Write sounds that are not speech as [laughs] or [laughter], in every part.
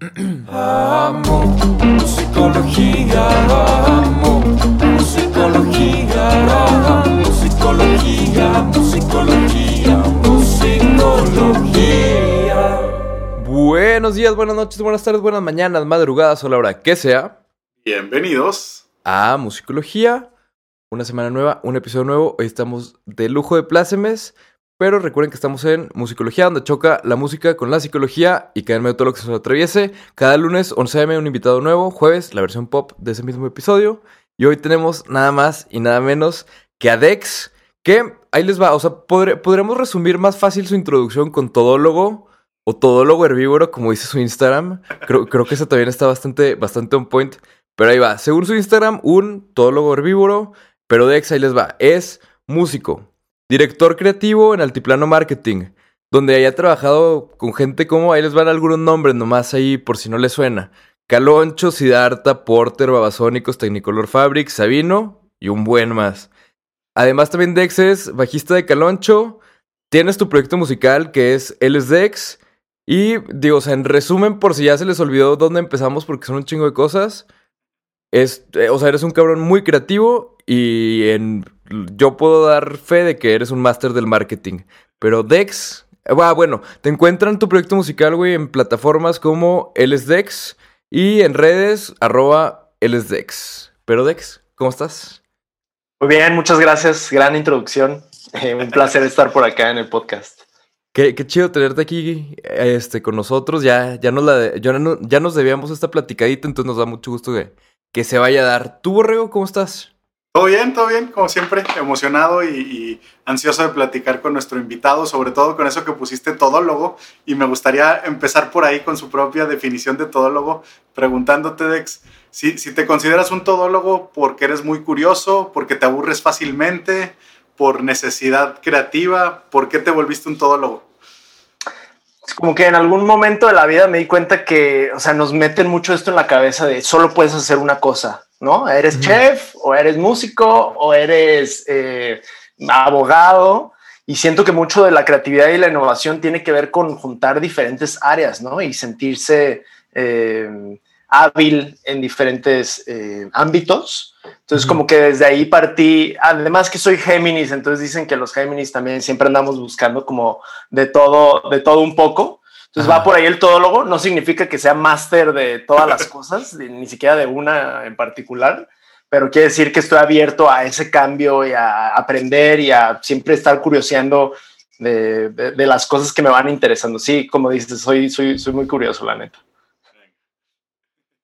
Amo musicología, amo musicología, musicología, musicología, musicología. Buenos días, buenas noches, buenas tardes, buenas mañanas, madrugadas o la hora que sea Bienvenidos. a Musicología. Una semana nueva, un episodio nuevo. Hoy estamos de lujo de plácemes. Pero recuerden que estamos en Musicología, donde choca la música con la psicología y cae en medio todo lo que se nos atraviese. Cada lunes, 11 am, un invitado nuevo. Jueves, la versión pop de ese mismo episodio. Y hoy tenemos nada más y nada menos que a Dex, que ahí les va. O sea, podré- podremos resumir más fácil su introducción con todólogo o todólogo herbívoro, como dice su Instagram. Creo, que eso también está bastante, bastante on point. Pero ahí va. Según su Instagram, un todólogo herbívoro. Pero Dex, ahí les va. Es músico, director creativo en Altiplano Marketing, donde haya trabajado con gente como, ahí les van algunos nombres nomás ahí por si no les suena. Caloncho, Siddhartha, Porter, Babasónicos, Technicolor Fabric, Sabino y un buen más. Además también Dex es bajista de Caloncho, tienes tu proyecto musical que es Él es Dex. Y digo, o sea, en resumen, por si ya se les olvidó dónde empezamos porque son un chingo de cosas. Es, eh, o sea, eres un cabrón muy creativo y en, yo puedo dar fe de que eres un máster del marketing. Pero Dex, ah, bueno, te encuentran tu proyecto musical, güey, en plataformas como Dex y en redes, arroba Dex. Pero Dex, ¿cómo estás? Muy bien, muchas gracias. Gran introducción. Eh, un placer estar por acá en el podcast. Qué, qué chido tenerte aquí este, con nosotros. Ya, ya, nos la, ya, no- ya nos debíamos esta platicadita, entonces nos da mucho gusto que, que se vaya a dar. ¿Tú, Borrego, cómo estás? Todo bien, todo bien, como siempre, emocionado y, ansioso de platicar con nuestro invitado, sobre todo con eso que pusiste todólogo. Y me gustaría empezar por ahí con su propia definición de todólogo, preguntándote, Dex, si, si te consideras un todólogo porque eres muy curioso, porque te aburres fácilmente, por necesidad creativa, ¿por qué te volviste un todólogo? Es como que en algún momento de la vida me di cuenta que, o sea, nos meten mucho esto en la cabeza de solo puedes hacer una cosa, ¿no? Eres chef o eres músico o eres eh, abogado. Y siento que mucho de la creatividad y la innovación tiene que ver con juntar diferentes áreas, ¿no? Y sentirse eh, hábil en diferentes eh, ámbitos. Entonces, como que desde ahí partí, además que soy Géminis, entonces dicen que los Géminis también siempre andamos buscando como de todo, de todo un poco. Entonces Ajá. va por ahí el todólogo, no significa que sea máster de todas las cosas, [laughs] ni siquiera de una en particular, pero quiere decir que estoy abierto a ese cambio y a aprender y a siempre estar curioseando de, de- de las cosas que me van interesando. Sí, como dices, soy, soy, soy muy curioso, la neta.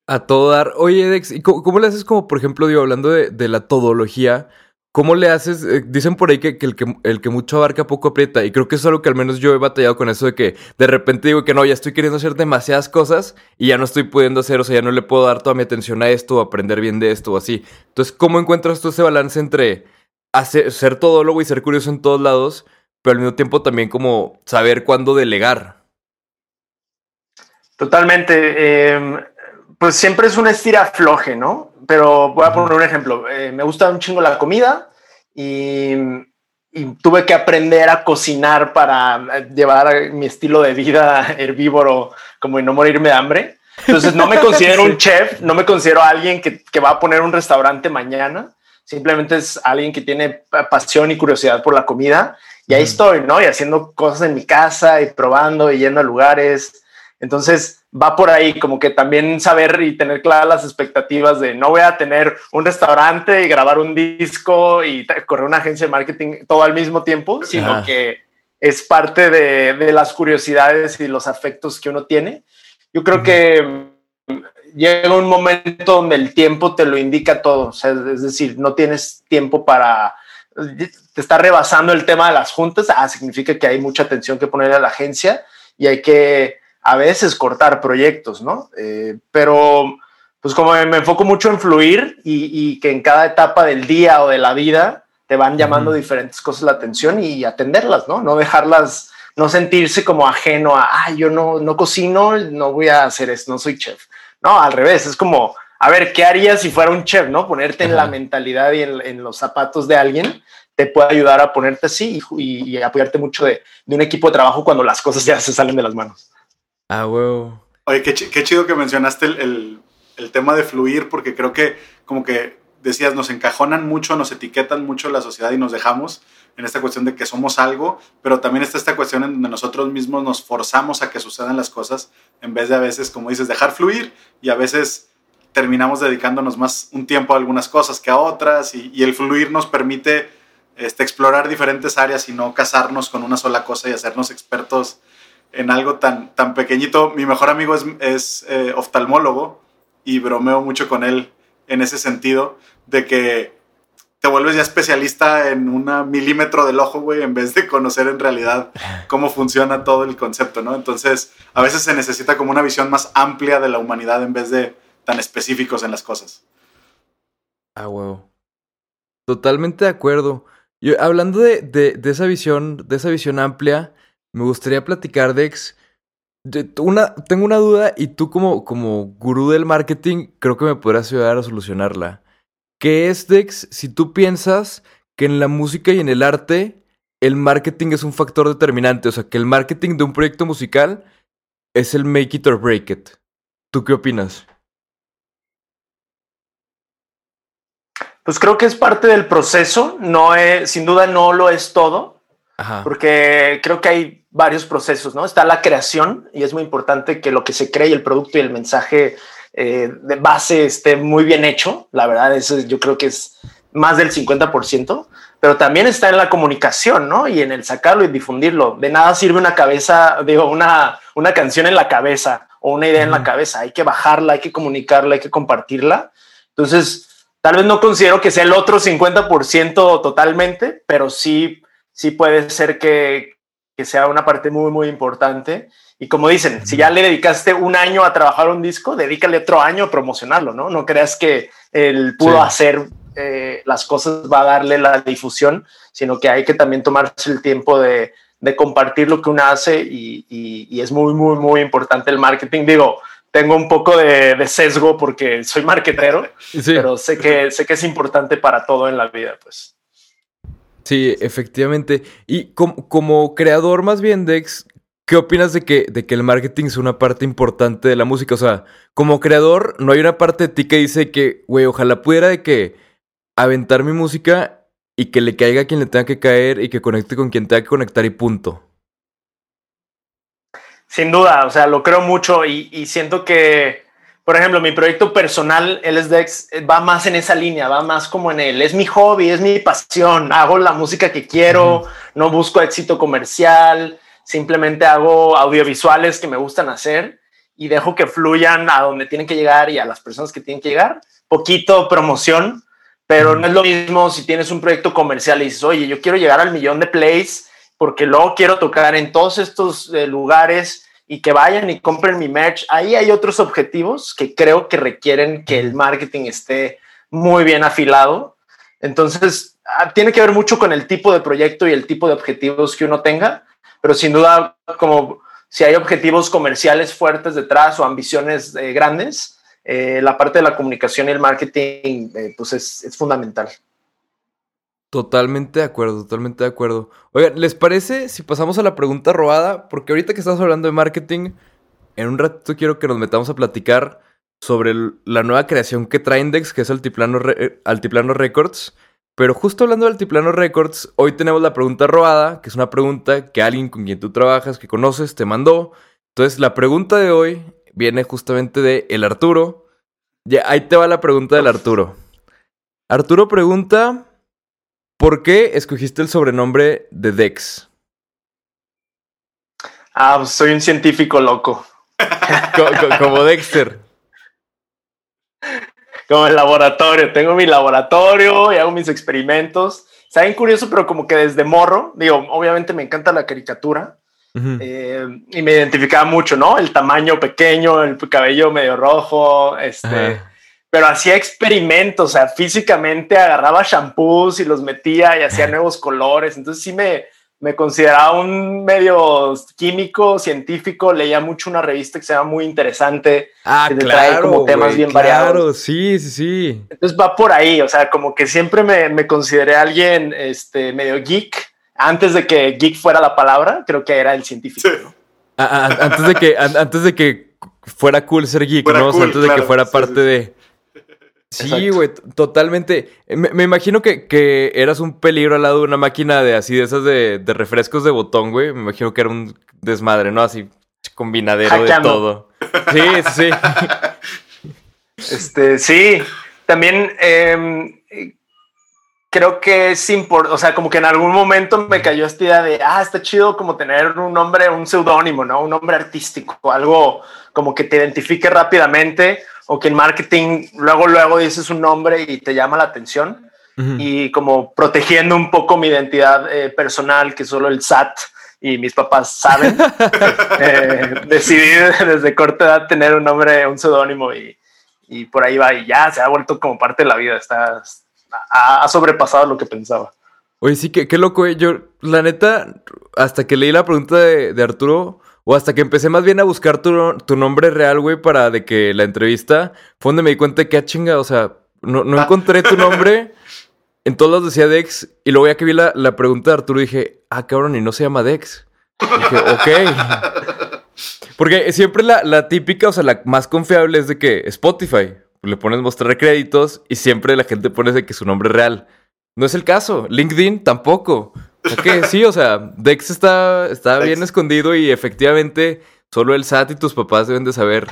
A todo dar. Oye, Dex, ¿y cómo, cómo le haces como, por ejemplo, digo, hablando de, de la todología, cómo le haces? Eh, dicen por ahí que, el que el que mucho abarca poco aprieta, y creo que es algo que al menos yo he batallado con eso de que de repente digo que no, ya estoy queriendo hacer demasiadas cosas y ya no estoy pudiendo hacer, o sea, ya no le puedo dar toda mi atención a esto o aprender bien de esto o así. Entonces, ¿cómo encuentras tú ese balance entre hacer, ser todólogo y ser curioso en todos lados, pero al mismo tiempo también como saber cuándo delegar? Totalmente. eh, pues siempre es un estira floje, ¿no? Pero voy a poner un ejemplo. Eh, me gusta un chingo la comida y, y tuve que aprender a cocinar para llevar mi estilo de vida [laughs] herbívoro como y no morirme de hambre. Entonces no me [laughs] considero un chef, no me considero alguien que, que va a poner un restaurante mañana. Simplemente es alguien que tiene pa- pasión y curiosidad por la comida. Y ahí estoy, ¿no? Y haciendo cosas en mi casa y probando y yendo a lugares. Entonces va por ahí como que también saber y tener claras las expectativas de no voy a tener un restaurante y grabar un disco y correr una agencia de marketing todo al mismo tiempo, sino Ajá. que es parte de, de las curiosidades y los afectos que uno tiene. Yo creo que llega un momento donde el tiempo te lo indica todo, o sea, es decir, no tienes tiempo para te está rebasando el tema de las juntas, ah, significa que hay mucha atención que ponerle a la agencia y hay que a veces cortar proyectos, ¿no? Eh, pero pues como me enfoco mucho en fluir y, y, que en cada etapa del día o de la vida te van llamando uh -huh. diferentes cosas la atención y atenderlas, ¿no? No dejarlas, no sentirse como ajeno a, ah, yo no, no cocino, no voy a hacer esto, no soy chef. No, al revés, es como, a ver, ¿qué harías si fuera un chef, no? Ponerte uh -huh. en la mentalidad y en, en, los zapatos de alguien te puede ayudar a ponerte así y, y apoyarte mucho de, de, un equipo de trabajo cuando las cosas ya se salen de las manos. Ah, huevo. Oye, qué, qué chido que mencionaste el, el- el tema de fluir, porque creo que como que decías, nos encajonan mucho, nos etiquetan mucho la sociedad y nos dejamos en esta cuestión de que somos algo, pero también está esta cuestión en donde nosotros mismos nos forzamos a que sucedan las cosas, en vez de a veces, como dices, dejar fluir y a veces terminamos dedicándonos más un tiempo a algunas cosas que a otras y, y el fluir nos permite este, explorar diferentes áreas y no casarnos con una sola cosa y hacernos expertos en algo tan, tan pequeñito. Mi mejor amigo es, es eh, oftalmólogo y bromeo mucho con él en ese sentido de que te vuelves ya especialista en un milímetro del ojo, güey, en vez de conocer en realidad cómo funciona todo el concepto, ¿no? Entonces, a veces se necesita como una visión más amplia de la humanidad en vez de tan específicos en las cosas. Ah, huevo. Totalmente de acuerdo. Hablando de, de, de esa visión, de esa visión amplia, me gustaría platicar, Dex. tengo una duda y tú como, como gurú del marketing creo que me podrás ayudar a solucionarla. ¿Qué es, Dex, si tú piensas que en la música y en el arte el marketing es un factor determinante? O sea, que el marketing de un proyecto musical es el make it or break it. ¿Tú qué opinas? Pues creo que es parte del proceso, no es, sin duda no lo es todo, Ajá. porque creo que hay varios procesos, ¿no? Está la creación y es muy importante que lo que se cree y el producto y el mensaje eh, de base esté muy bien hecho. La verdad, eso yo creo que es más del 50%, pero también está en la comunicación, ¿no? Y en el sacarlo y difundirlo. De nada sirve una cabeza, digo, una, una canción en la cabeza o una idea en la cabeza. Hay que bajarla, hay que comunicarla, hay que compartirla. Entonces, tal vez no considero que sea el otro 50% totalmente, pero sí, sí puede ser que, que sea una parte muy, muy importante. Y como dicen, si ya le dedicaste un año a trabajar un disco, dedícale otro año a promocionarlo, ¿no? No creas que el puro Sí. hacer eh, las cosas va a darle la difusión, sino que hay que también tomarse el tiempo de, de compartir lo que uno hace y, y- y es muy, muy, muy importante el marketing. Digo, tengo un poco de, de sesgo porque soy marketero, Sí. pero sé que, sé que es importante para todo en la vida, pues. Sí, efectivamente. Y com- como creador, más bien, Dex, ¿qué opinas de que, de que el marketing es una parte importante de la música? O sea, como creador, no hay una parte de ti que dice que, güey, ojalá pudiera de que aventar mi música y que le caiga a quien le tenga que caer y que conecte con quien tenga que conectar y punto. Sin duda, o sea, lo creo mucho y, y siento que, por ejemplo, mi proyecto personal, LSDEX, eh, va más en esa línea, va más como en el, es mi hobby, es mi pasión, hago la música que quiero, no busco éxito comercial, simplemente hago audiovisuales que me gustan hacer y dejo que fluyan a donde tienen que llegar y a las personas que tienen que llegar. Poquito promoción, pero no es lo mismo si tienes un proyecto comercial y dices, oye, yo quiero llegar al millón de plays porque luego quiero tocar en todos estos eh, lugares y que vayan y compren mi merch. Ahí hay otros objetivos que creo que requieren que el marketing esté muy bien afilado. Entonces, ah, tiene que ver mucho con el tipo de proyecto y el tipo de objetivos que uno tenga, pero sin duda, como si hay objetivos comerciales fuertes detrás o ambiciones eh, grandes, eh, la parte de la comunicación y el marketing, eh, pues es, es fundamental. Totalmente de acuerdo, totalmente de acuerdo. Oigan, ¿les parece si pasamos a la pregunta robada? Porque ahorita que estamos hablando de marketing, en un ratito quiero que nos metamos a platicar sobre la nueva creación que trae Index, que es Altiplano, eh, Altiplano Records. Pero justo hablando de Altiplano Records, hoy tenemos la pregunta robada, que es una pregunta que alguien con quien tú trabajas, que conoces, te mandó. Entonces, la pregunta de hoy viene justamente de el Arturo. Ya, ahí te va la pregunta del Arturo. Arturo pregunta... ¿Por qué escogiste el sobrenombre de Dex? Ah, pues soy un científico loco. Co- co- como Dexter. Como el laboratorio, tengo mi laboratorio y hago mis experimentos. Está bien curioso, pero como que desde morro, digo, obviamente me encanta la caricatura eh, y me identificaba mucho, ¿no? El tamaño pequeño, el cabello medio rojo, este, Ajá. Pero hacía experimentos, o sea, físicamente agarraba shampoos y los metía y hacía [laughs] nuevos colores. Entonces sí me, me consideraba un medio químico, científico, leía mucho una revista que se llama Muy Interesante. Ah, que te trae claro. como temas güey, bien claro, variados. sí, sí, sí. Entonces va por ahí, o sea, como que siempre me, me consideré alguien este, medio geek. Antes de que geek fuera la palabra, creo que era el científico. Sí. antes de que, an- antes de que fuera cool ser geek, Fuera ¿no? O sea, cool, antes de que claro, fuera sí, parte sí, de... Sí, güey, totalmente. Me, me imagino que, que eras un peligro al lado de una máquina de así, de esas de, de refrescos de botón, güey. Me imagino que era un desmadre, ¿no? Así, combinadero Hackeando. de todo. Sí, sí, sí. [laughs] Este, sí, también em, eh, creo que es importante, o sea, como que en algún momento me cayó esta idea de, ah, está chido como tener un nombre, un seudónimo, ¿no? Un nombre artístico, algo como que te identifique rápidamente o que en marketing luego, luego dices un nombre y te llama la atención y como protegiendo un poco mi identidad eh, personal, que solo el SAT y mis papás saben, [laughs] eh, decidí desde corta edad tener un nombre, un seudónimo y, y por ahí va y ya se ha vuelto como parte de la vida, está, ha, ha sobrepasado lo que pensaba. Oye, sí, que qué loco, güey. Yo, la neta, hasta que leí la pregunta de, de Arturo, o hasta que empecé más bien a buscar tu, tu nombre real, güey, para de que la entrevista, fue donde me di cuenta de que, ah, chinga, o sea, no, no Ah. encontré tu nombre. [laughs] En todos los decía Dex, y luego ya que vi la, la pregunta de Arturo, dije, ah, cabrón, y no se llama Dex. Dije, [laughs] ok. Porque siempre la, la típica, o sea, la más confiable es de que Spotify, le pones mostrar créditos y siempre la gente pone de que su nombre es real. No es el caso. LinkedIn tampoco. [laughs] O sea que sí, o sea, Dex está, está Dex. bien escondido y efectivamente solo el SAT y tus papás deben de saber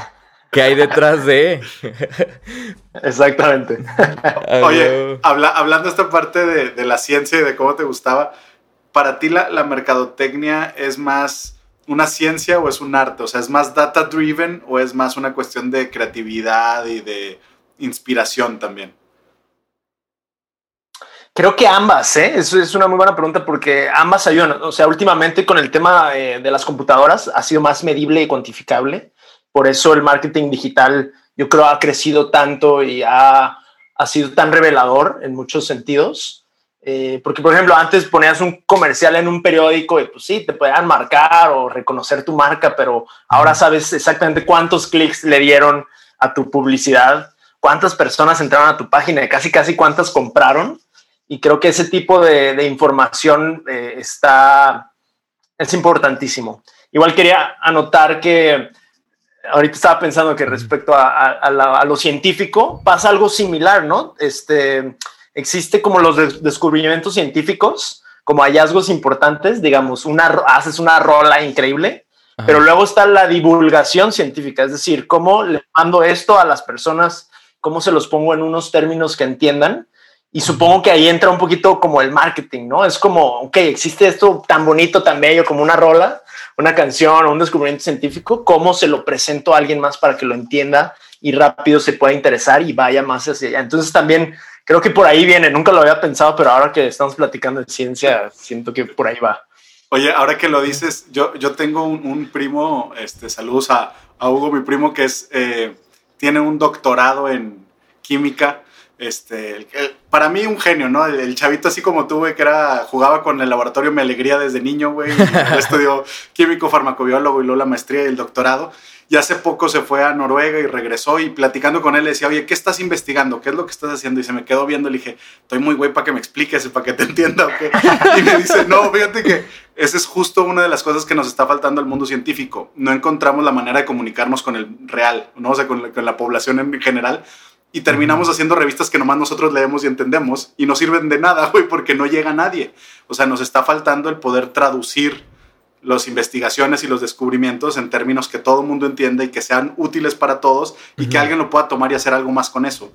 qué hay detrás de. [laughs] Exactamente. [laughs] Oye, habla- hablando esta parte de, de la ciencia y de cómo te gustaba, ¿para ti la, la mercadotecnia es más una ciencia o es un arte? O sea, ¿es más data driven o es más una cuestión de creatividad y de inspiración también? Creo que ambas, ¿eh? Eso es una muy buena pregunta porque ambas ayudan. O sea, últimamente con el tema eh, de las computadoras ha sido más medible y cuantificable. Por eso el marketing digital yo creo ha crecido tanto y ha, ha sido tan revelador en muchos sentidos. Eh, porque, por ejemplo, antes ponías un comercial en un periódico y pues sí, te podían marcar o reconocer tu marca, pero ahora sabes exactamente cuántos clics le dieron a tu publicidad, cuántas personas entraron a tu página y casi, casi cuántas compraron. Y creo que ese tipo de, de información eh, está, es importantísimo. Igual quería anotar que ahorita estaba pensando que respecto a, a- a la- a lo científico pasa algo similar, ¿no? Este, existe como los des- descubrimientos científicos, como hallazgos importantes, digamos, una, haces una rola increíble, Ajá. pero luego está la divulgación científica, es decir, cómo le mando esto a las personas, cómo se los pongo en unos términos que entiendan. Y supongo que ahí entra un poquito como el marketing, ¿no? Es como, ok, existe esto tan bonito, tan bello como una rola, una canción o un descubrimiento científico, ¿cómo se lo presento a alguien más para que lo entienda y rápido se pueda interesar y vaya más hacia allá? Entonces también creo que por ahí viene, nunca lo había pensado, pero ahora que estamos platicando de ciencia, siento que por ahí va. Oye, ahora que lo dices, yo, yo tengo un, un primo, este, saludos a, a Hugo, mi primo, que es, eh, tiene un doctorado en química. Este, el- el- para mí un genio, ¿no? El, el chavito así como tú, güey, que era, jugaba con el laboratorio Mi Alegría desde niño, güey. y [laughs] estudió químico, farmacobiólogo y luego la maestría y el doctorado. Y hace poco se fue a Noruega y regresó y platicando con él le decía, oye, ¿qué estás investigando? ¿Qué es lo que estás haciendo? Y se me quedó viendo y le dije, estoy muy güey para que me expliques, para que te entienda o qué. Y me dice, no, fíjate que esa es justo una de las cosas que nos está faltando al mundo científico. No encontramos la manera de comunicarnos con el real, ¿no? O sea, con la, con la población en general. Y terminamos haciendo revistas que nomás nosotros leemos y entendemos y no sirven de nada, [laughs] güey, porque no llega a nadie. O sea, nos está faltando el poder traducir las investigaciones y los descubrimientos en términos que todo el mundo entienda y que sean útiles para todos y que alguien lo pueda tomar y hacer algo más con eso.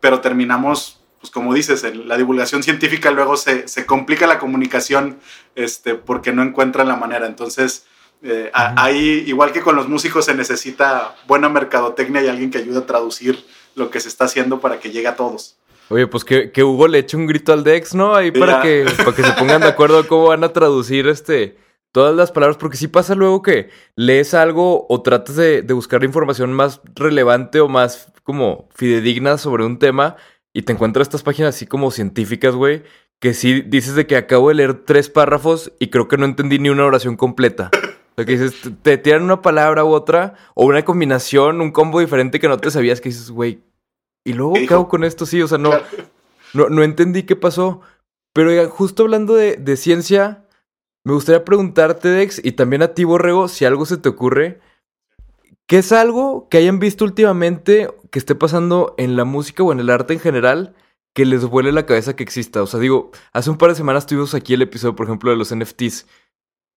Pero terminamos, pues como dices, en la divulgación [laughs] científica luego se, se complica la comunicación este, porque no encuentran la manera. Entonces, eh, ahí, igual que con los músicos, se necesita buena mercadotecnia y alguien que ayude a traducir lo que se está haciendo para que llegue a todos. Oye, pues que, que Hugo le eche un grito al Dex, ¿no? Ahí Sí, para ya. que, para que se pongan de acuerdo cómo van a traducir este todas las palabras. Porque sí pasa luego que lees algo o tratas de, de buscar información más relevante o más como fidedigna sobre un tema y te encuentras estas páginas así como científicas, güey, que sí dices de que acabo de leer tres párrafos y creo que no entendí ni una oración completa. O sea, que dices, te- tiran una palabra u otra, o una combinación, un combo diferente que no te sabías, que dices, güey, ¿y luego ¿Qué hago con esto? Sí, o sea, no, no, no entendí qué pasó. Pero oigan, justo hablando de, de ciencia, me gustaría preguntarte, Dex, y también a ti, Borrego, si algo se te ocurre. ¿qué es algo que hayan visto últimamente que esté pasando en la música o en el arte en general que les vuele la cabeza que exista? O sea, digo, hace un par de semanas tuvimos aquí el episodio, por ejemplo, de los NFTs,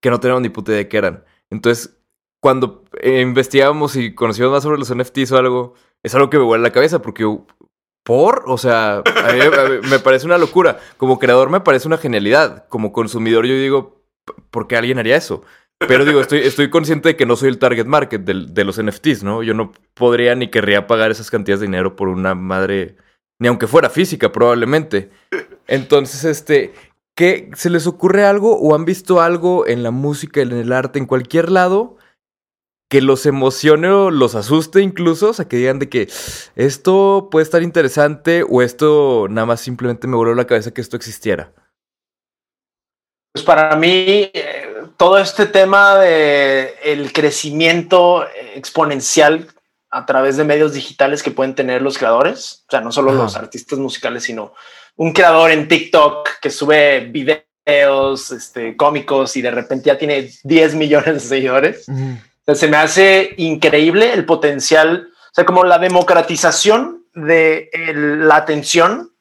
que no teníamos ni puta idea de qué eran. Entonces, cuando eh, investigábamos y conocíamos más sobre los NFTs o algo, es algo que me vuela la cabeza porque ¿Por? O sea, me parece una locura. Como creador me parece una genialidad. Como consumidor yo digo, ¿por qué alguien haría eso? Pero digo, estoy, estoy consciente de que no soy el target market de los NFTs, ¿no? Yo no podría ni querría pagar esas cantidades de dinero por una madre, ni aunque fuera física, probablemente. Entonces, este, ¿qué, ¿se les ocurre algo o han visto algo en la música, en el arte, en cualquier lado que los emocione o los asuste incluso, o sea, que digan de que esto puede estar interesante o esto nada más simplemente me voló la cabeza que esto existiera. Pues para mí, eh, todo este tema de el crecimiento exponencial a través de medios digitales que pueden tener los creadores, o sea, no solo Ajá. los artistas musicales, sino un creador en TikTok que sube videos este, cómicos y de repente ya tiene 10 millones de seguidores. O sea, se me hace increíble el potencial, o sea, como la democratización de el- la atención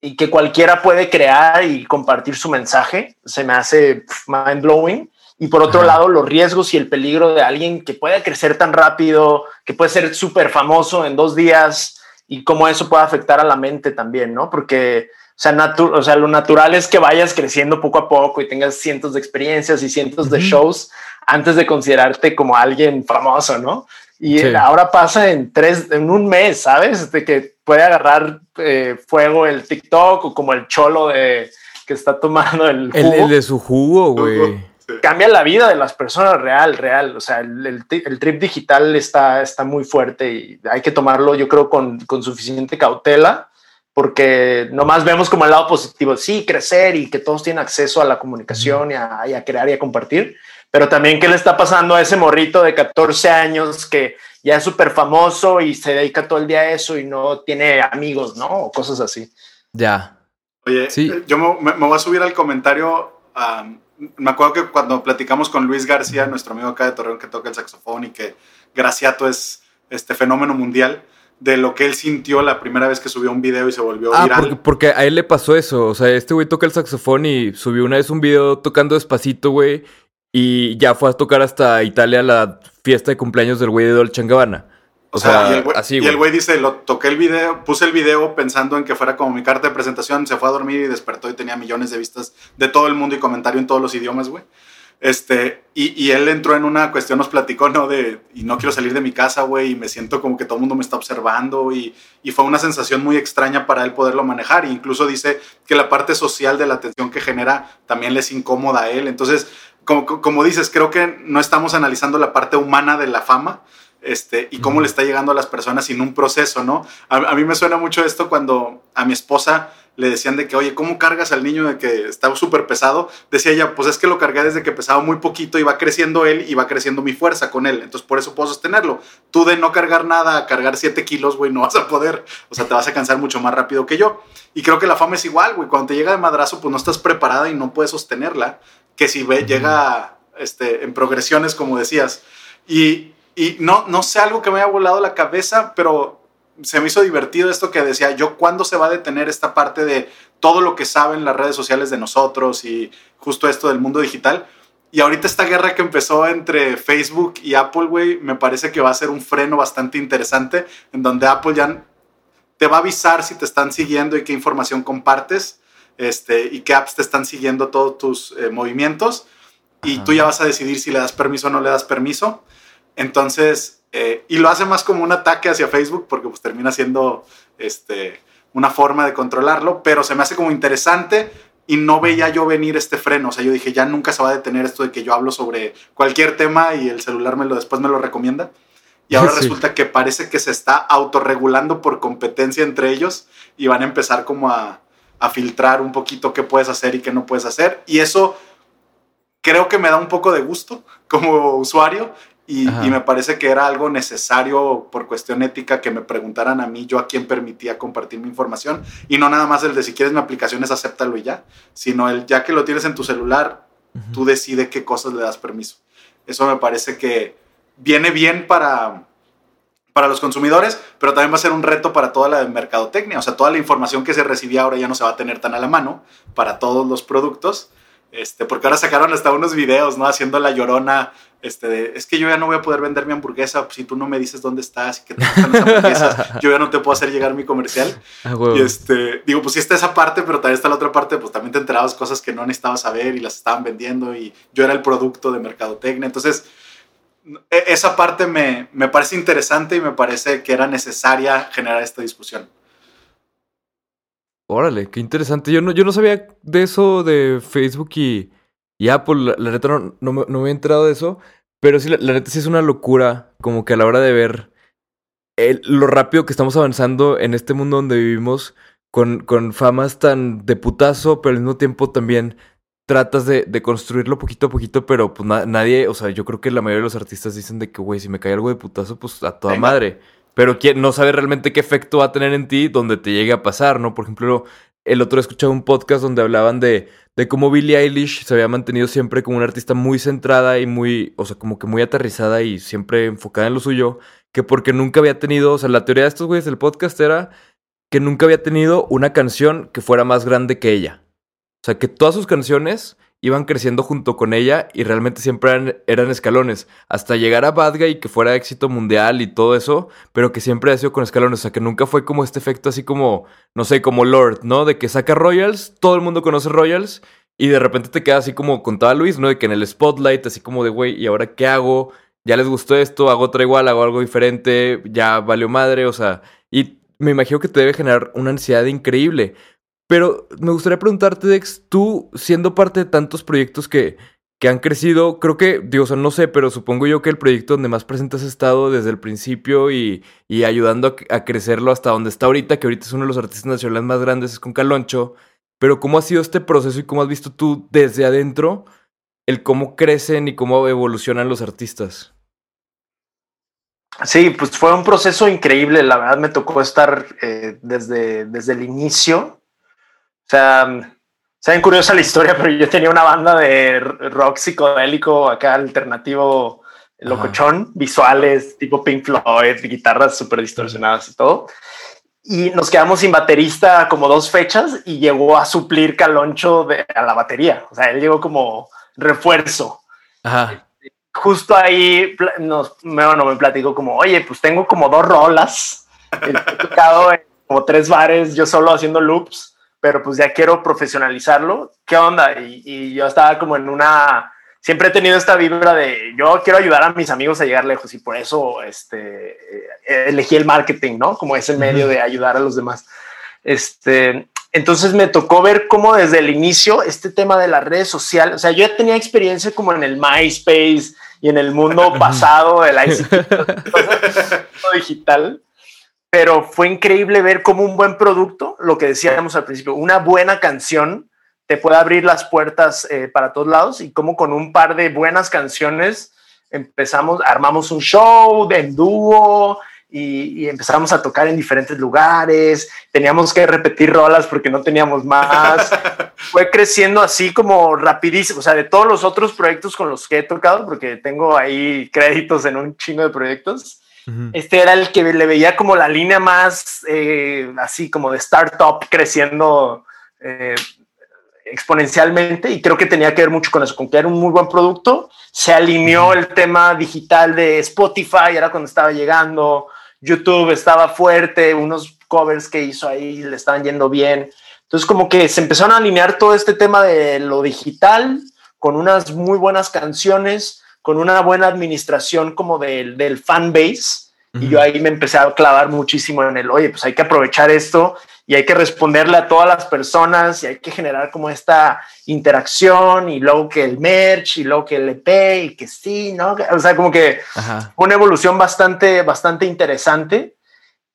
y que cualquiera puede crear y compartir su mensaje, se me hace mind blowing. Y por otro Ajá. lado, los riesgos y el peligro de alguien que puede crecer tan rápido, que puede ser súper famoso en dos días y cómo eso puede afectar a la mente también, ¿no? Porque, o sea, o sea, lo natural es que vayas creciendo poco a poco y tengas cientos de experiencias y cientos de Ujú. shows antes de considerarte como alguien famoso, ¿no? Y Sí. ahora pasa en tres, en un mes, ¿sabes? De que puede agarrar eh, fuego el TikTok o como el cholo de que está tomando el El, jugo. el de su jugo, güey. Cambia la vida de las personas real, real. O sea, el, el trip digital está, está muy fuerte y hay que tomarlo, yo creo, con, con suficiente cautela, porque nomás vemos como el lado positivo, sí, crecer y que todos tienen acceso a la comunicación y a, y a crear y a compartir, pero también qué le está pasando a ese morrito de 14 años que ya es súper famoso y se dedica todo el día a eso y no tiene amigos, ¿no? O cosas así. Ya. Oye, Sí. eh, yo me, voy a subir al comentario. Me acuerdo que cuando platicamos con Luis García, nuestro amigo acá de Torreón que toca el saxofón y que Graciato es este fenómeno mundial, de lo que él sintió la primera vez que subió un video y se volvió Ah, viral. porque, porque a él le pasó eso. O sea, este güey toca el saxofón y subió una vez un video tocando despacito, güey. Y ya fue a tocar hasta Italia la fiesta de cumpleaños del güey de Dolce Gabbana. O, sea, y el güey- así, y el güey dice, lo toqué el video, puse el video pensando en que fuera como mi carta de presentación, se fue a dormir y despertó y tenía millones de vistas de todo el mundo y comentario en todos los idiomas, güey. Este, y, y él entró en una cuestión, nos platicó, ¿no? De, y no quiero salir de mi casa, güey, y me siento como que todo el mundo me está observando, y, y fue una sensación muy extraña para él poderlo manejar. E incluso dice que la parte social de la atención que genera también le es incómoda a él. Entonces, como, como dices, creo que no estamos analizando la parte humana de la fama, este, y cómo le está llegando a las personas sin un proceso, ¿no? A, a mí me suena mucho esto cuando a mi esposa le decían de que, oye, ¿cómo cargas al niño de que está súper pesado? Decía ella, pues es que lo cargué desde que pesaba muy poquito y va creciendo él y va creciendo mi fuerza con él, entonces por eso puedo sostenerlo. Tú de no cargar nada a cargar 7 kilos, güey, no vas a poder, o sea, te vas a cansar mucho más rápido que yo. Y creo que la fama es igual, güey, cuando te llega de madrazo, pues no estás preparada y no puedes sostenerla, que si ve, llega este, en progresiones, como decías. Y, y no, no sé algo que me haya volado la cabeza, pero se me hizo divertido esto que decía yo, ¿cuándo se va a detener esta parte de todo lo que saben las redes sociales de nosotros y justo esto del mundo digital? Y ahorita esta guerra que empezó entre Facebook y Apple, güey, me parece que va a ser un freno bastante interesante, en donde Apple ya te va a avisar si te están siguiendo y qué información compartes, este, y qué apps te están siguiendo todos tus eh, movimientos, y Ajá. tú ya vas a decidir si le das permiso o no le das permiso. Entonces, eh, y lo hace más como un ataque hacia Facebook, porque pues termina siendo este, una forma de controlarlo, pero se me hace como interesante y no veía yo venir este freno. O sea, yo dije, ya nunca se va a detener esto de que yo hablo sobre cualquier tema y el celular me lo, después me lo recomienda. Y ahora [laughs] Sí. resulta que parece que se está autorregulando por competencia entre ellos y van a empezar como a, a filtrar un poquito qué puedes hacer y qué no puedes hacer. Y eso creo que me da un poco de gusto como usuario y, me parece que era algo necesario por cuestión ética que me preguntaran a mí yo a quién permitía compartir mi información y no nada más el de si quieres mi aplicación es acéptalo y ya, sino el ya que lo tienes en tu celular, tú decides qué cosas le das permiso. Eso me parece que viene bien para, para los consumidores, pero también va a ser un reto para toda la mercadotecnia. O sea, toda la información que se recibía ahora ya no se va a tener tan a la mano para todos los productos. Este, porque ahora sacaron hasta unos videos, ¿no? Haciendo la llorona, este, de, es que yo ya no voy a poder vender mi hamburguesa si tú no me dices dónde estás y que te gustan las hamburguesas, [laughs] yo ya no te puedo hacer llegar mi comercial. Ah. Y este, digo, pues sí está esa parte, pero también está la otra parte, pues también te enterabas cosas que no necesitabas saber y las estaban vendiendo y yo era el producto de mercadotecnia. Entonces, e- esa parte me, me parece interesante y me parece que era necesaria generar esta discusión. Órale, qué interesante. Yo no, yo no sabía de eso de Facebook y, y Apple. La, la neta no, no, me- no me he enterado de eso. Pero sí, la, la neta sí es una locura. Como que a la hora de ver el- lo rápido que estamos avanzando en este mundo donde vivimos, con, con famas tan de putazo, pero al mismo tiempo también tratas de, de construirlo poquito a poquito, pero pues na- nadie, o sea, yo creo que la mayoría de los artistas dicen de que, güey, si me cae algo de putazo, pues a toda Venga. madre. Pero no sabe realmente qué efecto va a tener en ti donde te llegue a pasar, ¿no? Por ejemplo, el otro escuchaba un podcast donde hablaban de, de cómo Billie Eilish se había mantenido siempre como una artista muy centrada y muy, o sea, como que muy aterrizada y siempre enfocada en lo suyo, que porque nunca había tenido, o sea, la teoría de estos güeyes del podcast era que nunca había tenido una canción que fuera más grande que ella. O sea, que todas sus canciones iban creciendo junto con ella y realmente siempre eran, escalones. Hasta llegar a Bad Guy que fuera éxito mundial y todo eso, pero que siempre ha sido con escalones. O sea, que nunca fue como este efecto así como, no sé, como Lord, ¿no? De que saca Royals, todo el mundo conoce Royals y de repente te queda así como contaba Luis, ¿no? De que en el spotlight, así como de, güey, ¿y ahora qué hago? Ya les gustó esto, hago otra igual, hago algo diferente, ya valió madre, o sea, y me imagino que te debe generar una ansiedad increíble. Pero me gustaría preguntarte, Dex, tú siendo parte de tantos proyectos que, que han crecido, creo que, digo, o sea, no sé, pero supongo yo que el proyecto donde más presente has estado desde el principio y, y ayudando a, crecerlo hasta donde está ahorita, que ahorita es uno de los artistas nacionales más grandes, es con Caloncho. Pero ¿cómo ha sido este proceso y cómo has visto tú desde adentro el cómo crecen y cómo evolucionan los artistas? Sí, pues fue un proceso increíble. La verdad me tocó estar eh, desde, desde el inicio. O sea, saben curiosa la historia, [laughs] pero yo tenía una banda de rock psicodélico acá alternativo locochón, visuales tipo Pink Floyd, guitarras súper distorsionadas y todo. Y nos quedamos sin baterista como dos fechas y llegó a suplir Caloncho de, a la batería. O sea, él llegó como refuerzo Ajá. justo ahí nos, me, bueno, me platicó como, oye, pues tengo como dos rolas, [laughs] he tocado en como tres bares, yo solo haciendo loops, pero pues ya quiero profesionalizarlo. ¿Qué onda? Y, y yo estaba como en una, siempre he tenido esta vibra de, yo quiero ayudar a mis amigos a llegar lejos y por eso este, eh, elegí el marketing, ¿no? Como ese medio de ayudar a los demás. Este, entonces me tocó ver cómo desde el inicio este tema de las redes sociales, o sea, yo ya tenía experiencia como en el MySpace y en el mundo pasado del ICT [laughs] digital, pero fue increíble ver cómo un buen producto, lo que decíamos al principio, una buena canción te puede abrir las puertas eh, para todos lados y cómo con un par de buenas canciones empezamos, armamos un show de en dúo y, y empezamos a tocar en diferentes lugares, teníamos que repetir rolas porque no teníamos más. [laughs] Fue creciendo así como rapidísimo, o sea, de todos los otros proyectos con los que he tocado, porque tengo ahí créditos en un chingo de proyectos. Este era el que le veía como la línea más eh, así como de startup creciendo eh, exponencialmente y creo que tenía que ver mucho con eso, con que era un muy buen producto. Se alineó el tema digital de Spotify, era cuando estaba llegando, YouTube estaba fuerte, unos covers que hizo ahí le estaban yendo bien. Entonces como que se empezaron a alinear todo este tema de lo digital con unas muy buenas canciones, con una buena administración como del, del fan base. Y yo ahí me empecé a clavar muchísimo en el, oye, pues hay que aprovechar esto y hay que responderle a todas las personas y hay que generar como esta interacción y luego que el merch y luego que el EP y que sí, ¿no? O sea, como que Ajá. una evolución bastante, bastante interesante.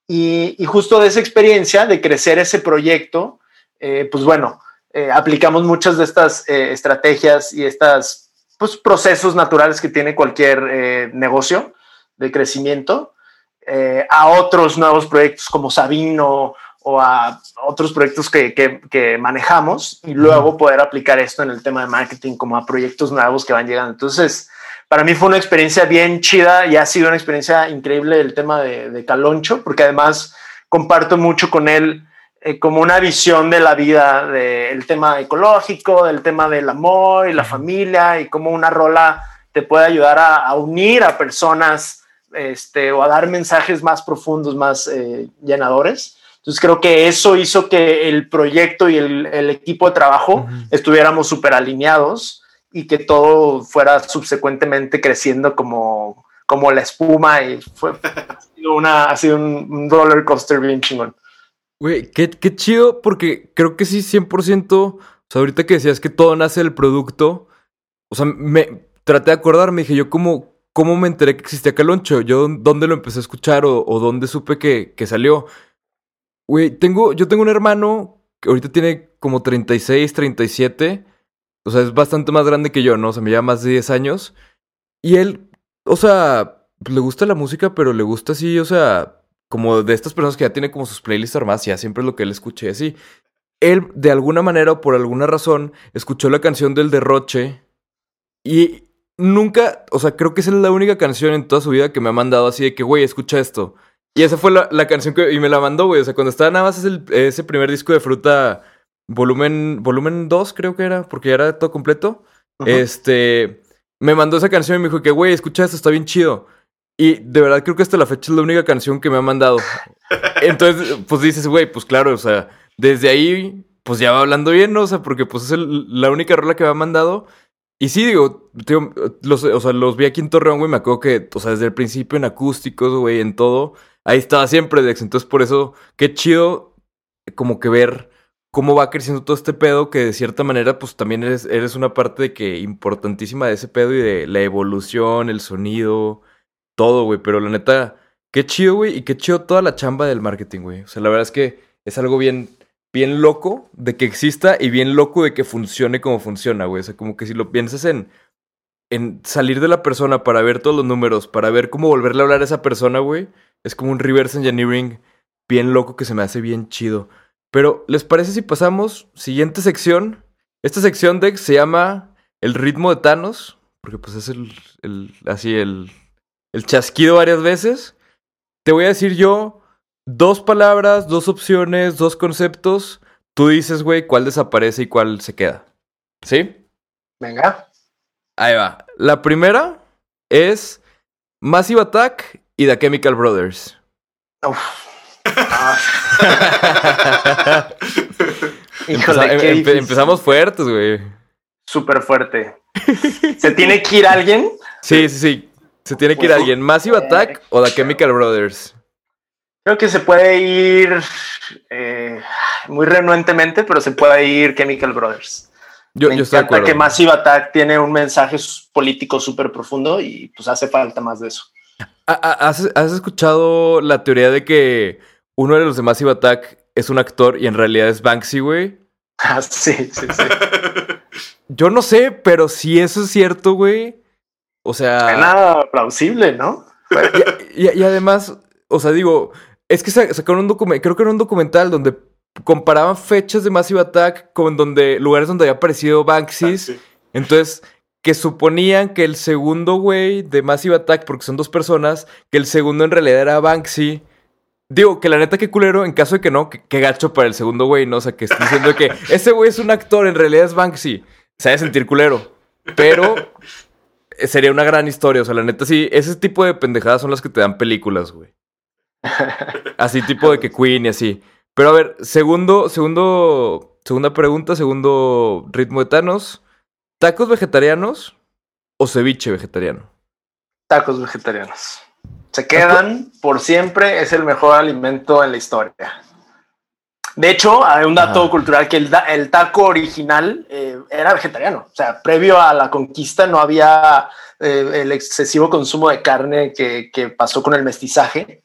Y, y justo de esa experiencia de crecer ese proyecto, eh, pues bueno, eh, aplicamos muchas de estas eh, estrategias y estos pues, procesos naturales que tiene cualquier eh, negocio de crecimiento eh, a otros nuevos proyectos como Sabino o a otros proyectos que, que- que manejamos y luego poder aplicar esto en el tema de marketing como a proyectos nuevos que van llegando. Entonces, para mí fue una experiencia bien chida y ha sido una experiencia increíble el tema de, de Caloncho, porque además comparto mucho con él eh, como una visión de la vida, del tema ecológico, del tema del amor y la familia y cómo una rola te puede ayudar a, unir a personas este, o a dar mensajes más profundos, más eh, llenadores. Entonces creo que eso hizo que el proyecto y el, equipo de trabajo estuviéramos súper alineados y que todo fuera subsecuentemente creciendo como, como la espuma y fue ha sido, una, ha sido un roller coaster bien chingón. Güey, qué, qué chido, porque creo que sí, 100%. O sea, ahorita que decías que todo nace del producto. O sea, me traté de acordarme, dije yo, ¿cómo, cómo me enteré que existía Caloncho? Yo, ¿dónde lo empecé a escuchar o, dónde supe que, que salió? Güey, tengo, yo tengo un hermano que ahorita tiene como 36, 37. O sea, es bastante más grande que yo, ¿no? O sea, me lleva más de 10 años. Y él, o sea, le gusta la música, pero le gusta así, o sea, como de estas personas que ya tienen como sus playlists armadas, ya siempre es lo que él escuché así. Él, de alguna manera o por alguna razón, escuchó la canción del derroche y nunca, o sea, creo que esa es la única canción en toda su vida que me ha mandado así de que, güey, escucha esto. Y esa fue la, canción que, y me la mandó, güey, o sea, cuando estaba nada más ese primer disco de fruta, volumen, volumen 2 creo que era, porque ya era todo completo. Este, me mandó esa canción y me dijo que, güey, escucha esto, está bien chido. Y de verdad creo que hasta la fecha es la única canción que me ha mandado. Entonces, pues dices, güey, pues claro, o sea, desde ahí, pues ya va hablando bien, ¿no? O sea, porque pues es la única rola que me ha mandado. Y sí, digo, los, o sea, los vi aquí en Torreón, güey, me acuerdo que, o sea, desde el principio en acústicos, güey, en todo, ahí estaba siempre Dex. Entonces, por eso, qué chido como que ver cómo va creciendo todo este pedo, que de cierta manera, pues también eres, eres una parte de que importantísima de ese pedo y de la evolución, el sonido, todo, güey. Pero la neta, qué chido, güey. Y qué chido toda la chamba del marketing, güey. O sea, la verdad es que es algo bien, bien loco de que exista y bien loco de que funcione como funciona, güey. O sea, como que si lo piensas en, en salir de la persona para ver todos los números, para ver cómo volverle a hablar a esa persona, güey. Es como un reverse engineering bien loco que se me hace bien chido. Pero, ¿les parece si pasamos? Siguiente sección. Esta sección, Dex, se llama El ritmo de Thanos. Porque pues es el, el así el, el chasquido varias veces. Te voy a decir yo dos palabras, dos opciones, dos conceptos. Tú dices, güey, cuál desaparece y cuál se queda. ¿Sí? Venga. Ahí va. La primera es Massive Attack y The Chemical Brothers. Uf. [laughs] empezamos fuertes, güey. Súper fuerte. [laughs] ¿Se tiene que ir alguien? Sí, sí, sí. Se tiene que ir alguien. Massive Attack o The Chemical Brothers. Creo que se puede ir eh, muy renuentemente, pero se puede ir Chemical Brothers. Yo, Me yo estoy encanta que Massive Attack tiene un mensaje político súper profundo y pues hace falta más de eso. ¿Has, ¿Has, escuchado la teoría de que uno de los de Massive Attack es un actor y en realidad es Banksy, güey? [laughs] Ah, sí, sí, sí. yo no sé, pero si eso es cierto, güey, o sea. Nada plausible, ¿no? Y, además, o sea, digo, es que sacaron un documental, creo que era un documental donde comparaban fechas de Massive Attack con donde lugares donde había aparecido Banksy. Ah, Entonces, que suponían que el segundo güey de Massive Attack, porque son dos personas, que el segundo en realidad era Banksy. Digo, que la neta que culero, en caso de que no, que, gacho para el segundo güey, ¿no? O sea, que estoy diciendo que [laughs] ese güey es un actor, en realidad es Banksy. Se ha de sentir culero. Pero sería una gran historia. O sea, la neta, sí, ese tipo de pendejadas son las que te dan películas, güey. [laughs] Así, tipo de que Queen y así. Pero a ver, segundo, segundo, segunda pregunta, segundo ritmo de Thanos. ¿Tacos vegetarianos o ceviche vegetariano? Tacos vegetarianos. Se quedan por siempre, es el mejor alimento en la historia. De hecho, hay un dato cultural que el, taco original eh, era vegetariano. O sea, previo a la conquista no había eh, el excesivo consumo de carne que, pasó con el mestizaje.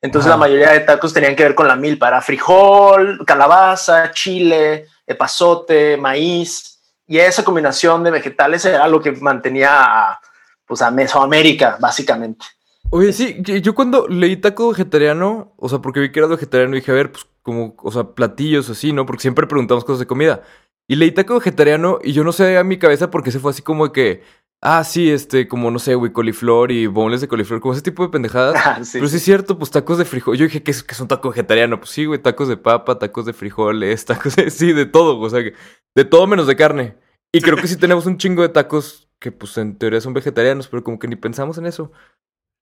Entonces la mayoría de tacos tenían que ver con la milpa. Era frijol, calabaza, chile, epazote, maíz. Y esa combinación de vegetales era lo que mantenía pues, a Mesoamérica, básicamente. Oye, sí, yo cuando leí taco vegetariano, o sea, porque vi que era vegetariano, dije, a ver, pues como, o sea, platillos así, ¿no? Porque siempre preguntamos cosas de comida. Y leí taco vegetariano y yo no sé a mi cabeza porque se fue así como de que Ah, sí, este, como no sé, güey, coliflor y boneless de coliflor, como ese tipo de pendejadas. [laughs] Ah, sí, Pero sí es cierto, pues tacos de frijol. Yo dije que es, que es un taco vegetariano. Pues sí, güey, tacos de papa, tacos de frijoles, [laughs] tacos de. Sí, de todo, o sea, que- de todo menos de carne. Y creo que sí tenemos un chingo de tacos que, pues en teoría son vegetarianos, pero como que ni pensamos en eso.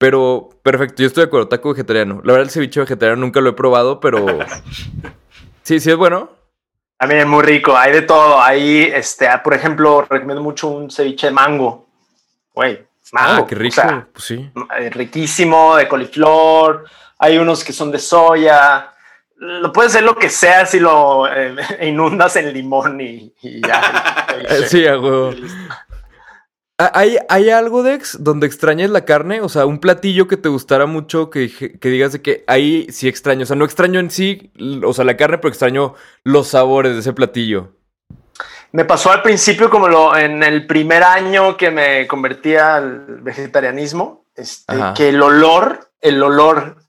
Pero, perfecto, yo estoy de acuerdo, taco vegetariano. La verdad, el ceviche vegetariano nunca lo he probado, pero. [laughs] Sí, sí es bueno. También es muy rico, hay de todo. Hay, este, ah, por ejemplo, recomiendo mucho un ceviche de mango. Güey, mango. Ah, qué rico. o sea, pues sí. eh, riquísimo, de coliflor. Hay unos que son de soya. Lo puedes hacer lo que sea si lo eh, [laughs] inundas en limón y, y ya. [laughs] Sí, a huevo. Ah, ¿Hay, ¿Hay algo, Dex, donde extrañes la carne? O sea, un platillo que te gustara mucho, que, que digas de que ahí sí extraño. O sea, no extraño en sí, o sea, la carne, pero extraño los sabores de ese platillo. Me pasó al principio como lo en el primer año que me convertí al vegetarianismo, este, que el olor, el olor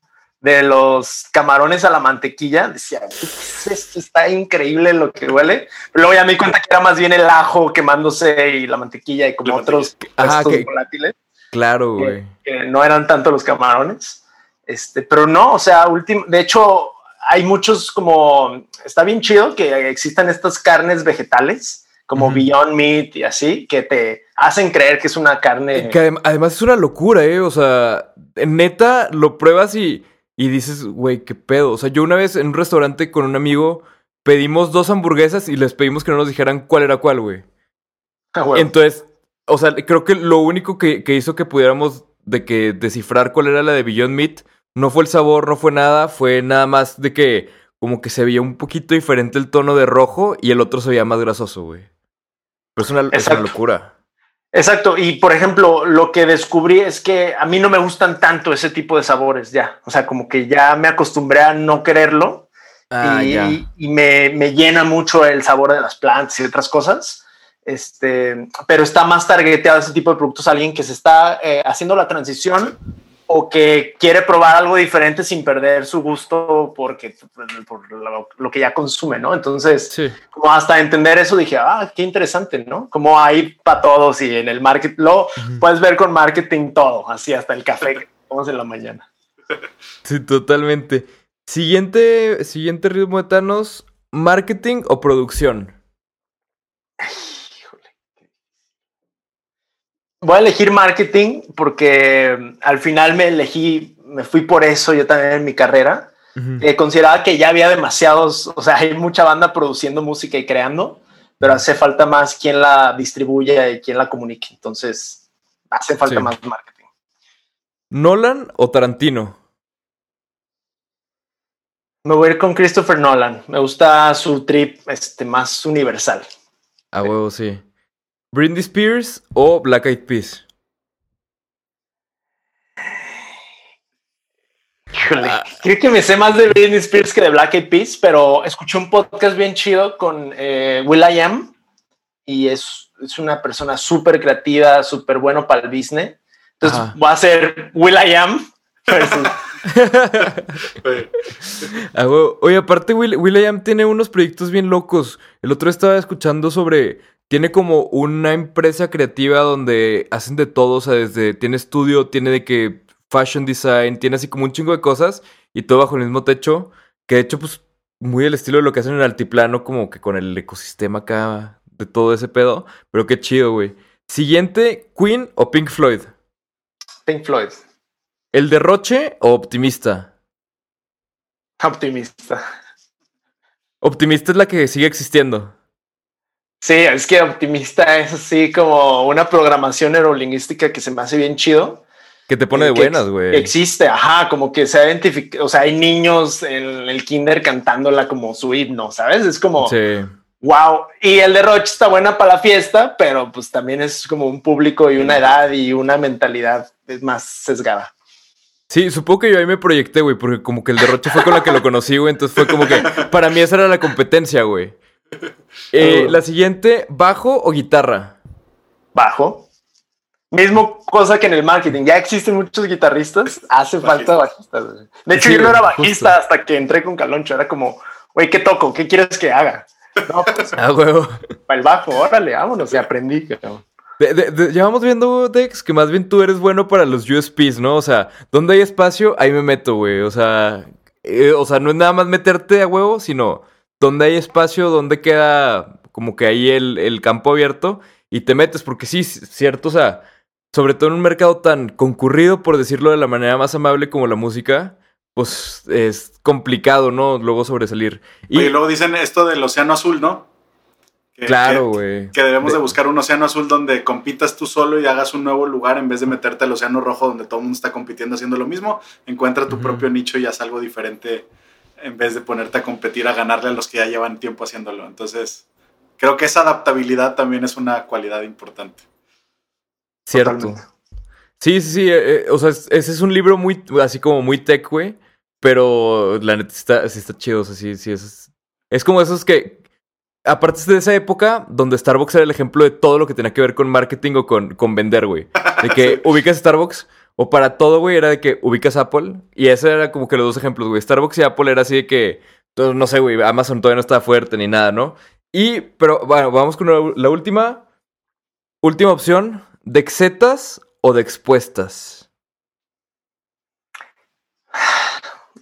de los camarones a la mantequilla, decía, "¿Qué es esto? está increíble lo que huele. Pero luego ya me di cuenta que era más bien el ajo quemándose y la mantequilla y como La otros Ajá, que- volátiles Claro, güey. que no eran tanto los camarones. Este, pero no, o sea, último, de hecho, hay muchos como, está bien chido que existan estas carnes vegetales, como. Beyond Meat y así, que te hacen creer que es una carne. Que adem- además es una locura, ¿eh? O sea, neta, lo pruebas y, y dices, güey, qué pedo. O sea, yo una vez en un restaurante con un amigo pedimos dos hamburguesas y les pedimos que no nos dijeran cuál era cuál, güey. Ah. Entonces, o sea, creo que lo único que, que hizo que pudiéramos de que descifrar cuál era la de Beyond Meat no fue el sabor, no fue nada, fue nada más de que como que se veía un poquito diferente el tono de rojo y el otro se veía más grasoso, güey. Pero es una, es una locura. Exacto, y por ejemplo, lo que descubrí es que a mí no me gustan tanto ese tipo de sabores ya, o sea, como que ya me acostumbré a no quererlo Ah, y, ya. y me, me llena mucho el sabor de las plantas y otras cosas. Este, pero está más targeteado ese tipo de productos a alguien que se está eh, haciendo la transición o que quiere probar algo diferente sin perder su gusto porque por lo, lo que ya consume, ¿no? Entonces, Sí. como hasta entender eso dije, ah, qué interesante, ¿no? Como hay para todos y en el market, lo puedes ver con marketing todo, así hasta el café que tomamos en la mañana. Sí, totalmente. Siguiente, siguiente ritmo de Thanos, marketing o producción. Voy a elegir marketing porque mm, al final me elegí, me fui por eso yo también en mi carrera. Eh, consideraba que ya había demasiados, o sea, hay mucha banda produciendo música y creando, pero hace falta más quien la distribuya y quien la comunique. Entonces, hace falta Sí. más marketing. ¿Nolan o Tarantino? Me voy a ir con Christopher Nolan. Me gusta su trip este, más universal. A huevo, sí. ¿Britney Spears o Black Eyed Peas? Híjole, Ah. creo que me sé más de Britney Spears que de Black Eyed Peas, pero escuché un podcast bien chido con eh, Will I Am y es, es una persona súper creativa, súper bueno para el business. Entonces Ajá. voy a hacer Will I Am versus. [laughs] [laughs] Oye, aparte, Will, Will.i.am tiene unos proyectos bien locos. El otro estaba escuchando sobre. Tiene como una empresa creativa donde hacen de todo. O sea, desde. Tiene estudio, tiene de que. Fashion design, tiene así como un chingo de cosas. Y todo bajo el mismo techo. Que de hecho, pues. Muy el estilo de lo que hacen en el altiplano, como que con el ecosistema acá. De todo ese pedo. Pero qué chido, güey. Siguiente, Queen o Pink Floyd. Pink Floyd. ¿El derroche o optimista? Optimista. Optimista es la que sigue existiendo. Sí, es que optimista es así como una programación neurolingüística que se me hace bien chido. Que te pone de que buenas, güey. Existe, ajá, como que se ha identificado, o sea, hay niños en el kinder cantándola como su himno, ¿sabes? Es como, Sí. wow. Y el de Roche está buena para la fiesta, pero pues también es como un público y una edad y una mentalidad es más sesgada. Sí, supongo que yo ahí me proyecté, güey, porque como que el derroche fue con la que lo conocí, güey, entonces fue como que para mí esa era la competencia, güey. Eh, Oh. La siguiente, bajo o guitarra. Bajo. Mismo cosa que en el marketing. Ya existen muchos guitarristas, hace falta bajistas. De hecho, Sí, yo no era justo. bajista hasta que entré con Caloncho. Era como, güey, ¿qué toco? ¿Qué quieres que haga? No, pues [laughs] Ah, huevo. para el bajo, órale, vámonos. Y aprendí. cabrón. De- de- de- llevamos viendo, Dex, que más bien tú eres bueno para los USPs, ¿no? O sea, donde hay espacio, ahí me meto, güey. O sea, eh, o sea, no es nada más meterte a huevo, sino donde hay espacio, donde queda como que ahí el, el campo abierto y te metes, porque sí, cierto, o sea, sobre todo en un mercado tan concurrido, por decirlo de la manera más amable como la música, pues es complicado, ¿no? Luego sobresalir. Y, luego dicen esto del océano azul, ¿no? Que- claro, que- güey. Que debemos de De- buscar un océano azul donde compitas tú solo y hagas un nuevo lugar en vez de meterte al océano rojo donde todo el mundo está compitiendo haciendo lo mismo. Encuentra tu propio nicho y haz algo diferente en vez de ponerte a competir a ganarle a los que ya llevan tiempo haciéndolo. Entonces, creo que esa adaptabilidad también es una cualidad importante. Cierto. Totalmente. Sí, sí, sí. eh, eh, o sea, es- ese es un libro muy, así como muy tech, güey. Pero la neta sí está, sí está chido. O sea, sí, sí. Es, es como esos que. Aparte de esa época donde Starbucks era el ejemplo de todo lo que tenía que ver con marketing o con, con vender, güey. De que [laughs] ubicas Starbucks o para todo, güey, era de que ubicas Apple. Y ese era como que los dos ejemplos, güey. Starbucks y Apple era así de que. No sé, güey. Amazon todavía no estaba fuerte ni nada, ¿no? Y, pero bueno, vamos con la, última. Última opción. ¿De exetas o de expuestas?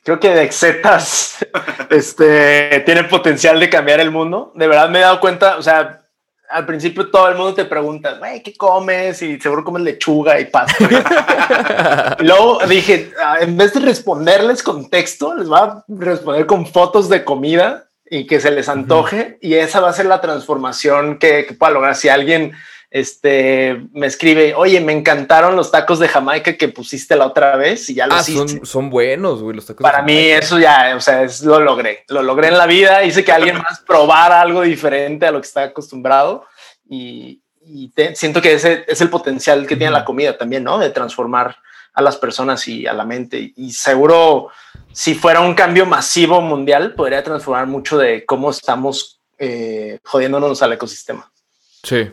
Creo que Dexetas [laughs] este, tiene potencial de cambiar el mundo. De verdad me he dado cuenta, o sea, al principio todo el mundo te pregunta, güey, ¿qué comes? Y seguro comes lechuga y pasta. [laughs] y luego dije, ah, en vez de responderles con texto, les va a responder con fotos de comida y que se les antoje. Y esa va a ser la transformación que, que pueda lograr. Si alguien este, me escribe, oye, me encantaron los tacos de Jamaica que pusiste la otra vez y ya los Ah, hiciste. son, son buenos, güey, los tacos. de Para mí Jamaica. eso ya, o sea, es, lo logré. Lo logré en la vida. Hice que alguien más probara algo diferente a lo que está acostumbrado y, y te- siento que ese es el potencial que tiene la comida también, ¿no? De transformar a las personas y a la mente. Y, y seguro, si fuera un cambio masivo mundial, podría transformar mucho de cómo estamos eh, jodiéndonos al ecosistema. Sí.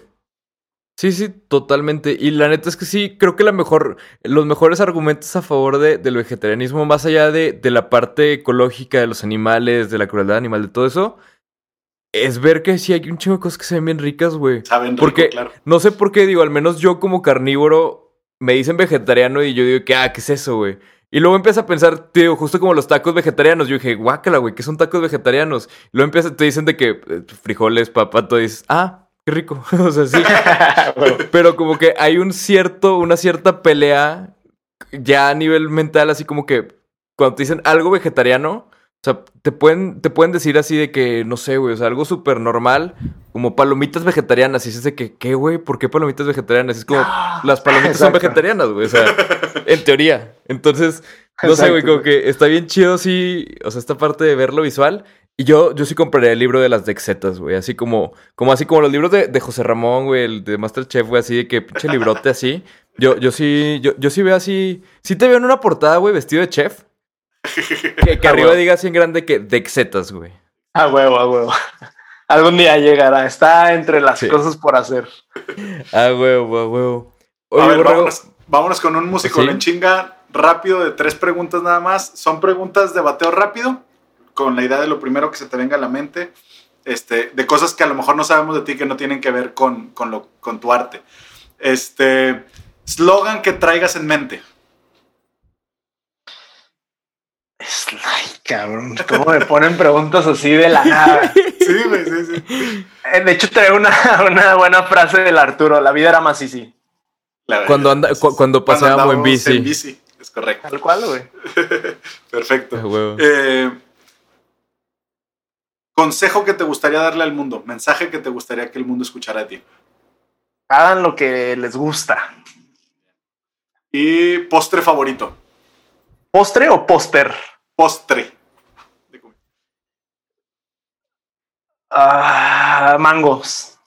Sí, sí, totalmente. Y la neta es que sí, creo que la mejor, los mejores argumentos a favor de- del vegetarianismo, más allá de, de la parte ecológica de los animales, de la crueldad animal, de todo eso, es ver que sí hay un chingo de cosas que se ven bien ricas, güey. Saben rico, Porque claro. no sé por qué, digo, al menos yo como carnívoro me dicen vegetariano y yo digo que, ah, ¿qué es eso, güey? Y luego empiezo a pensar, tío, justo como los tacos vegetarianos. Yo dije, guácala, güey, ¿qué son tacos vegetarianos? Y luego empieza, te dicen de que eh, frijoles, papá, tú dices, ah, qué rico. [laughs] o sea, sí. [laughs] Pero como que hay un cierto, una cierta pelea ya a nivel mental, así como que cuando te dicen algo vegetariano, o sea, te pueden, te pueden decir así de que, no sé, güey, o sea, algo súper normal, como palomitas vegetarianas. Y dices de que, ¿qué, güey? ¿Por qué palomitas vegetarianas? Es como, [gasps] las palomitas son vegetarianas, güey, o sea, en teoría. Entonces, no sé, güey, como que está bien chido, sí, o sea, esta parte de verlo visual. Y yo, yo sí compraría el libro de las Dexetas, güey. Así como, como así como los libros de, de José Ramón, güey, el de Masterchef, güey, así de que pinche librote así. Yo, yo sí, yo, yo sí veo así. Sí te veo en una portada, güey, vestido de chef. [laughs] Que, que arriba huevo. diga así en grande que Dexetas, güey. A huevo, a huevo. [laughs] Algún día llegará. Está entre las Sí. cosas por hacer. Ah, huevo, ah, huevo. A Oye, ver, vámonos, vámonos con un músico ¿Sí? en chinga rápido de tres preguntas nada más. Son preguntas de bateo rápido, con la idea de lo primero que se te venga a la mente, este, de cosas que a lo mejor no sabemos de ti que no tienen que ver con, con, lo, con tu arte. Este, slogan que traigas en mente. Es- Ay, cabrón. ¿Cómo me ponen preguntas así de la nada? [laughs] Sí, güey, sí, sí. Eh, De hecho, traigo una, [laughs] una buena frase del Arturo. La vida era más easy. La- Cuando anda- cu- cuando paseábamos en bici. En bici, es correcto. Tal cual, güey. [laughs] Perfecto. Huevo. Eh, consejo que te gustaría darle al mundo, mensaje que te gustaría que el mundo escuchara de ti. Hagan lo que les gusta. Y postre favorito. ¿Postre o póster? Postre. De comida. Ah, mangos.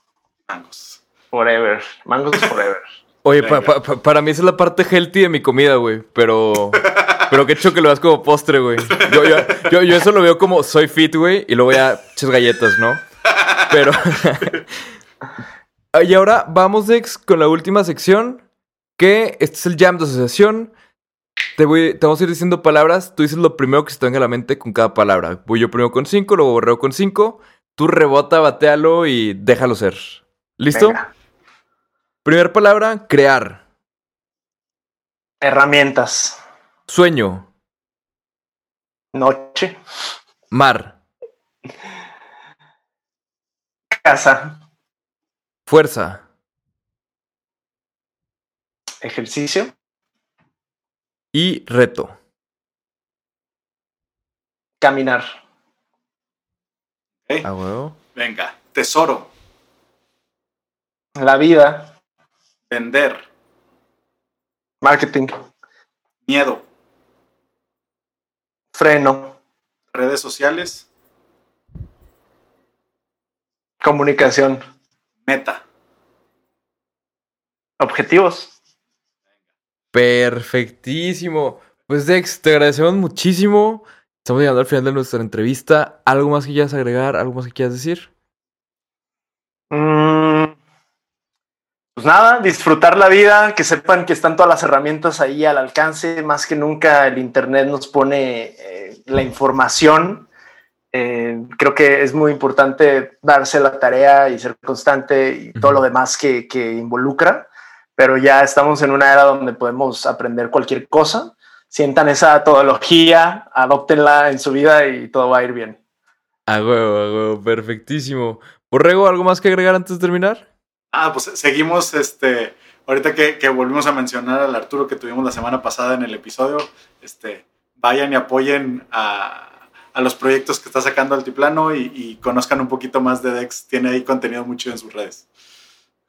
Mangos. Forever. Mangos forever. Oye, pa- Venga. pa- pa- para mí esa es la parte healthy de mi comida, güey. Pero. [laughs] Pero qué hecho que lo veas como postre, güey. Yo, yo, yo, yo eso lo veo como soy fit, güey. Y luego ya echas galletas, ¿no? Pero. [laughs] y ahora vamos, Dex, con la última sección. Que este es el jam de asociación. Te, voy, te vamos a ir diciendo palabras. Tú dices lo primero que se te venga a la mente con cada palabra. Voy yo primero con cinco, luego borreo con cinco. Tú rebota, batealo y déjalo ser. ¿Listo? Venga. Primera palabra, crear. Herramientas. Sueño. Noche. Mar. Casa. Fuerza. Ejercicio. Y reto. Caminar. A huevo. Venga, tesoro, La vida. vender, Marketing. miedo, Freno. redes sociales, Comunicación. meta. Objetivos. Perfectísimo. Pues Dex, te agradecemos muchísimo. Estamos llegando al final de nuestra entrevista. ¿Algo más que quieras agregar? ¿Algo más que quieras decir? Mm, Pues nada, disfrutar la vida, que sepan que están todas las herramientas ahí al alcance. Más que nunca el Internet nos pone eh, la información. Eh, creo que es muy importante darse la tarea y ser constante y todo lo demás que, que involucra. Pero ya estamos en una era donde podemos aprender cualquier cosa. Sientan esa metodología, adóptenla en su vida y todo va a ir bien. A huevo, a huevo. Perfectísimo. Borrego, ¿algo más que agregar antes de terminar? Ah, pues seguimos, este, ahorita que, que volvimos a mencionar al Arturo que tuvimos la semana pasada en el episodio, este, vayan y apoyen a, a los proyectos que está sacando Altiplano y, y conozcan un poquito más de Dex. Tiene ahí contenido mucho en sus redes.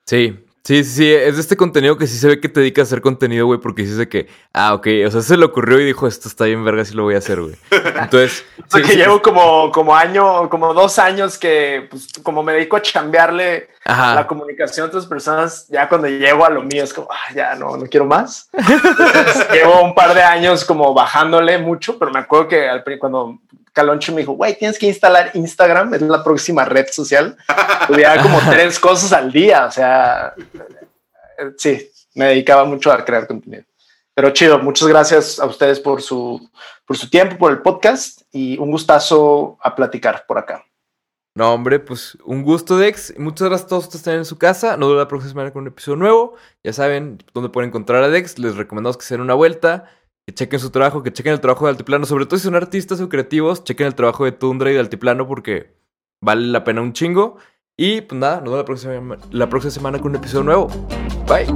Sí, sí, sí, sí. Es de este contenido que sí se ve que te dedica a hacer contenido, güey, porque sí sé que, ah, ok, o sea, se le ocurrió y dijo, esto está bien verga, sí lo voy a hacer, güey. [laughs] Entonces, O sea, sí, que sí, llevo como, como año, como dos años que, pues, como me dedico a chambearle Ajá. la comunicación a otras personas, ya cuando llego a lo mío es como, ah, ya no, no quiero más. [laughs] Entonces, llevo un par de años como bajándole mucho, pero me acuerdo que al, cuando Caloncho me dijo, güey, tienes que instalar Instagram, es la próxima red social. Tuviera [laughs] como tres cosas al día, o sea, eh, sí, me dedicaba mucho a crear contenido. Pero chido, muchas gracias a ustedes por su, por su tiempo, por el podcast y un gustazo a platicar por acá. No, hombre, pues un gusto, Dex. Muchas gracias a todos ustedes estén en su casa. Nos vemos la próxima semana con un episodio nuevo. Ya saben dónde pueden encontrar a Dex. Les recomendamos que se den una vuelta, que chequen su trabajo, que chequen el trabajo de Altiplano. Sobre todo si son artistas o creativos, chequen el trabajo de Tundra y de Altiplano porque vale la pena un chingo. Y pues nada, nos vemos la próxima, semana con un episodio nuevo. Bye.